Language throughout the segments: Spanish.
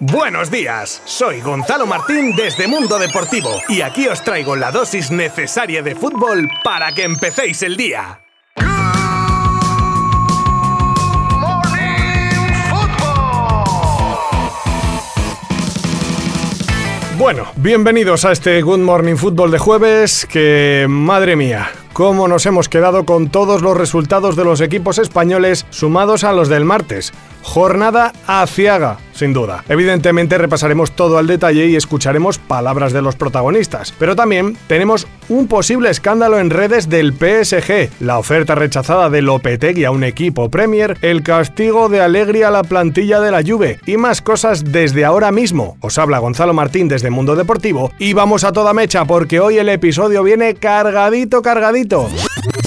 Buenos días, soy Gonzalo Martín desde Mundo Deportivo y aquí os traigo la dosis necesaria de fútbol para que empecéis el día. Bueno, bienvenidos a este Good Morning Football de jueves, que madre mía, cómo nos hemos quedado con todos los resultados de los equipos españoles sumados a los del martes. Jornada aciaga, sin duda. Evidentemente repasaremos todo al detalle y escucharemos palabras de los protagonistas, pero también tenemos un posible escándalo en redes del PSG, la oferta rechazada de Lopetegui a un equipo Premier, el castigo de Alegría a la plantilla de la Juve y más cosas desde ahora mismo. Os habla Gonzalo Martín desde Mundo Deportivo y vamos a toda mecha porque hoy el episodio viene cargadito, cargadito momento.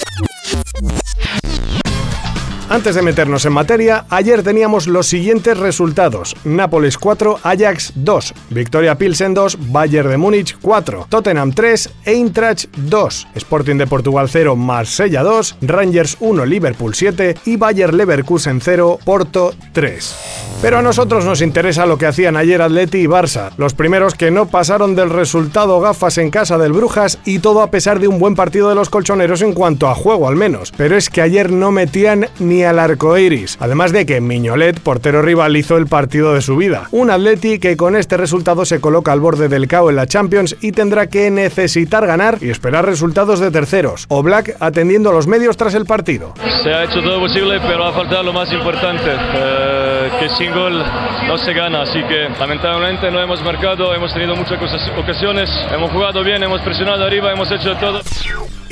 Antes de meternos en materia, ayer teníamos los siguientes resultados. Nápoles 4, Ajax 2, Victoria Pilsen 2, Bayern de Múnich 4, Tottenham 3, Eintracht 2, Sporting de Portugal 0, Marsella 2, Rangers 1, Liverpool 7 y Bayer Leverkusen 0, Porto 3. Pero a nosotros nos interesa lo que hacían ayer Atleti y Barça, los primeros que no pasaron del resultado gafas en casa del Brujas y todo a pesar de un buen partido de los colchoneros en cuanto a juego al menos. Pero es que ayer no metían ni al arco iris. Además de que Miñolet, portero rival, hizo el partido de su vida. Un Atleti que con este resultado se coloca al borde del cao en la Champions y tendrá que necesitar ganar y esperar resultados de terceros. O Black atendiendo a los medios tras el partido. Se ha hecho todo posible, pero ha faltado lo más importante, eh, que sin gol no se gana. Así que lamentablemente no hemos marcado, hemos tenido muchas ocasiones, hemos jugado bien, hemos presionado arriba, hemos hecho todo.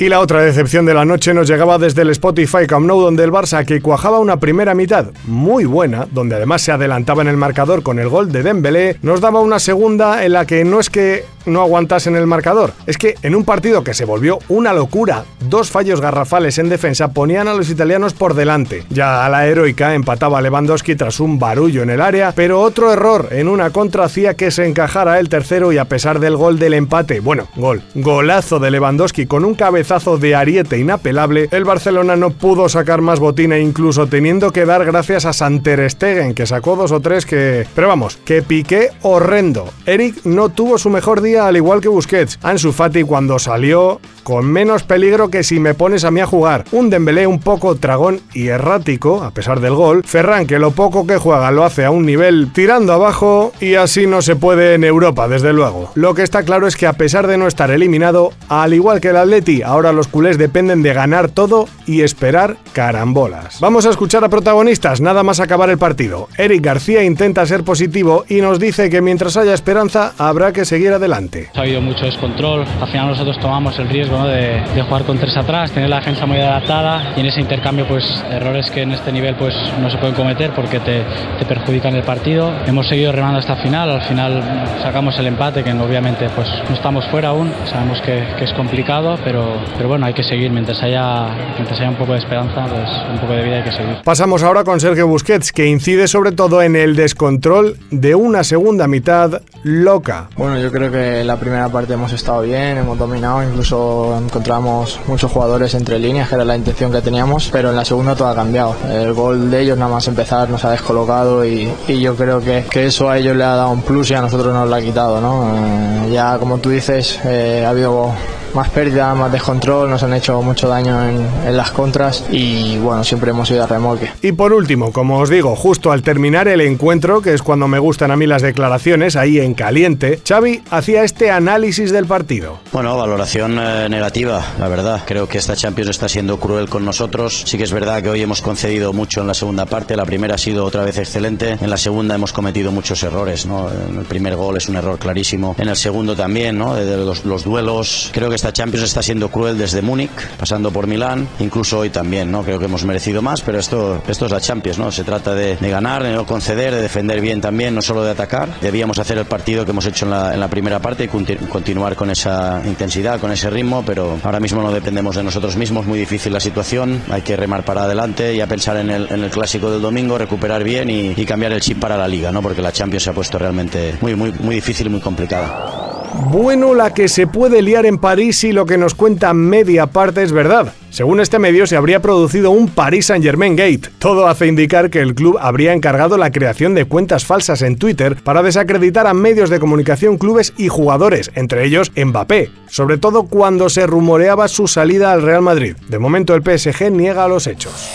Y la otra decepción de la noche nos llegaba desde el Spotify Camp donde el Barça, que cuajaba una primera mitad muy buena, donde además se adelantaba en el marcador con el gol de Dembélé, nos daba una segunda en la que no es que no aguantasen el marcador, es que en un partido que se volvió una locura, dos fallos garrafales en defensa ponían a los italianos por delante. Ya a la heroica empataba Lewandowski tras un barullo en el área, pero otro error en una contra hacía que se encajara el tercero y a pesar del gol del empate, bueno, gol, golazo de Lewandowski con un cabezazo de ariete inapelable, el Barcelona no pudo sacar más botina incluso teniendo que dar gracias a Santer Stegen, que sacó dos o tres que... Pero vamos, que piqué horrendo. Eric no tuvo su mejor día al igual que Busquets. Ansu Fati cuando salió con menos peligro que si me pones a mí a jugar. Un Dembélé un poco tragón y errático, a pesar del gol. Ferran, que lo poco que juega lo hace a un nivel tirando abajo y así no se puede en Europa, desde luego. Lo que está claro es que a pesar de no estar eliminado, al igual que el Atleti, ahora los culés dependen de ganar todo y esperar carambolas. Vamos a escuchar a protagonistas, nada más acabar el partido. Eric García intenta ser positivo y nos dice que mientras haya esperanza habrá que seguir adelante. Ha habido mucho descontrol, al final nosotros tomamos el riesgo de, jugar con tres atrás, tener la defensa muy adaptada y en ese intercambio pues errores que en este nivel pues no se pueden cometer porque te, perjudican el partido. Hemos seguido remando hasta el final, al final sacamos el empate que obviamente pues no estamos fuera aún, sabemos que, es complicado, pero, pero bueno, hay que seguir mientras haya, mientras haya un poco de esperanza, pues un poco de vida hay que seguir. Pasamos ahora con Sergio Busquets, que incide sobre todo en el descontrol de una segunda mitad loca. Bueno, yo creo que en la primera parte hemos estado bien, hemos dominado, incluso encontramos muchos jugadores entre líneas, que era la intención que teníamos, pero en la segunda todo ha cambiado. El gol de ellos nada más empezar nos ha descolocado y, yo creo que, que, eso a ellos le ha dado un plus y a nosotros nos lo ha quitado. ¿no? Eh, ya como tú dices, eh, ha habido más pérdida, más descontrol, nos han hecho mucho daño en, las contras y bueno, siempre hemos ido a remolque. Y por último, como os digo, justo al terminar el encuentro, que es cuando me gustan a mí las declaraciones, ahí en caliente, Xavi hacía este análisis del partido. Bueno, valoración eh, negativa, la verdad. Creo que esta Champions está siendo cruel con nosotros. Sí que es verdad que hoy hemos concedido mucho en la segunda parte. La primera ha sido otra vez excelente. En la segunda hemos cometido muchos errores. ¿no? el primer gol es un error clarísimo. En el segundo también, ¿no? de los, los duelos. Creo que esta Champions está siendo cruel desde Múnich, pasando por Milán, incluso hoy también, ¿no? Creo que hemos merecido más, pero esto, esto es la Champions, ¿no? Se trata de, ganar, de no conceder, de defender bien también, no solo de atacar. Debíamos hacer el partido que hemos hecho en la, primera parte y continuar con esa intensidad, con ese ritmo, pero ahora mismo no dependemos de nosotros mismos, muy difícil la situación, hay que remar para adelante y a pensar en el, en el clásico del domingo, recuperar bien y, y cambiar el chip para la liga, ¿no? Porque la Champions se ha puesto realmente muy, muy, muy difícil y muy complicada. Bueno, la que se puede liar en París y lo que nos cuenta media parte es verdad. Según este medio, se habría producido un Paris Saint-Germain Gate. Todo hace indicar que el club habría encargado la creación de cuentas falsas en Twitter para desacreditar a medios de comunicación, clubes y jugadores, entre ellos Mbappé, sobre todo cuando se rumoreaba su salida al Real Madrid. De momento el PSG niega los hechos.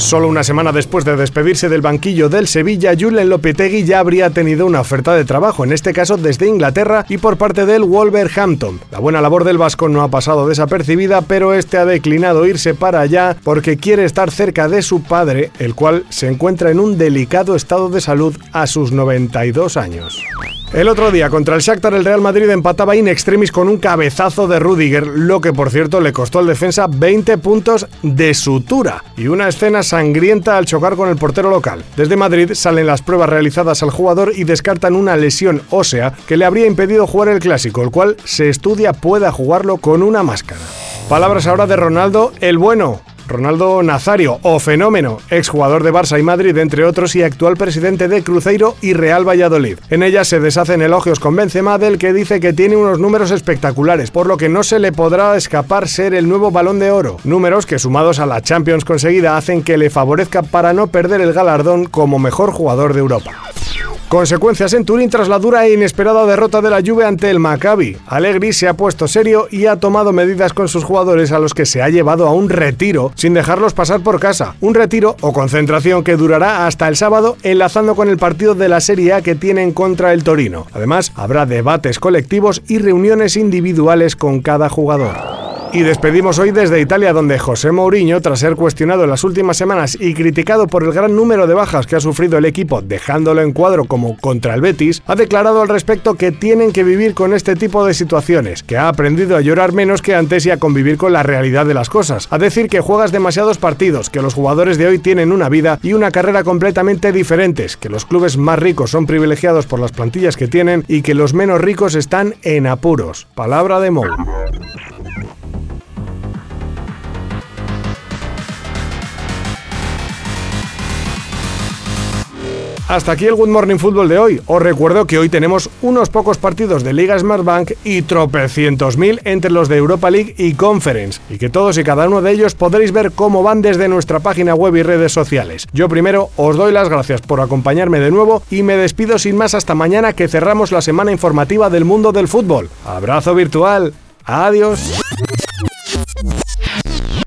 Solo una semana después de despedirse del banquillo del Sevilla, Julen Lopetegui ya habría tenido una oferta de trabajo, en este caso desde Inglaterra y por parte del Wolverhampton. La buena labor del Vasco no ha pasado desapercibida, pero este ha declinado irse para allá porque quiere estar cerca de su padre, el cual se encuentra en un delicado estado de salud a sus 92 años. El otro día contra el Shakhtar el Real Madrid empataba in extremis con un cabezazo de Rudiger, lo que por cierto le costó al defensa 20 puntos de sutura y una escena sangrienta al chocar con el portero local. Desde Madrid salen las pruebas realizadas al jugador y descartan una lesión ósea que le habría impedido jugar el clásico, el cual se estudia pueda jugarlo con una máscara. Palabras ahora de Ronaldo el bueno. Ronaldo Nazario, o Fenómeno, exjugador de Barça y Madrid, entre otros, y actual presidente de Cruzeiro y Real Valladolid. En ella se deshacen elogios con Benzema, del que dice que tiene unos números espectaculares, por lo que no se le podrá escapar ser el nuevo balón de oro. Números que sumados a la Champions conseguida hacen que le favorezca para no perder el galardón como mejor jugador de Europa. Consecuencias en Turín tras la dura e inesperada derrota de la Juve ante el Maccabi. Allegri se ha puesto serio y ha tomado medidas con sus jugadores a los que se ha llevado a un retiro sin dejarlos pasar por casa. Un retiro o concentración que durará hasta el sábado enlazando con el partido de la Serie A que tienen contra el Torino. Además, habrá debates colectivos y reuniones individuales con cada jugador. Y despedimos hoy desde Italia, donde José Mourinho, tras ser cuestionado en las últimas semanas y criticado por el gran número de bajas que ha sufrido el equipo, dejándolo en cuadro como contra el Betis, ha declarado al respecto que tienen que vivir con este tipo de situaciones, que ha aprendido a llorar menos que antes y a convivir con la realidad de las cosas, a decir que juegas demasiados partidos, que los jugadores de hoy tienen una vida y una carrera completamente diferentes, que los clubes más ricos son privilegiados por las plantillas que tienen y que los menos ricos están en apuros. Palabra de Mou. Hasta aquí el Good Morning Football de hoy. Os recuerdo que hoy tenemos unos pocos partidos de Liga Smartbank y tropecientos mil entre los de Europa League y Conference, y que todos y cada uno de ellos podréis ver cómo van desde nuestra página web y redes sociales. Yo primero os doy las gracias por acompañarme de nuevo y me despido sin más hasta mañana que cerramos la semana informativa del mundo del fútbol. Abrazo virtual. Adiós.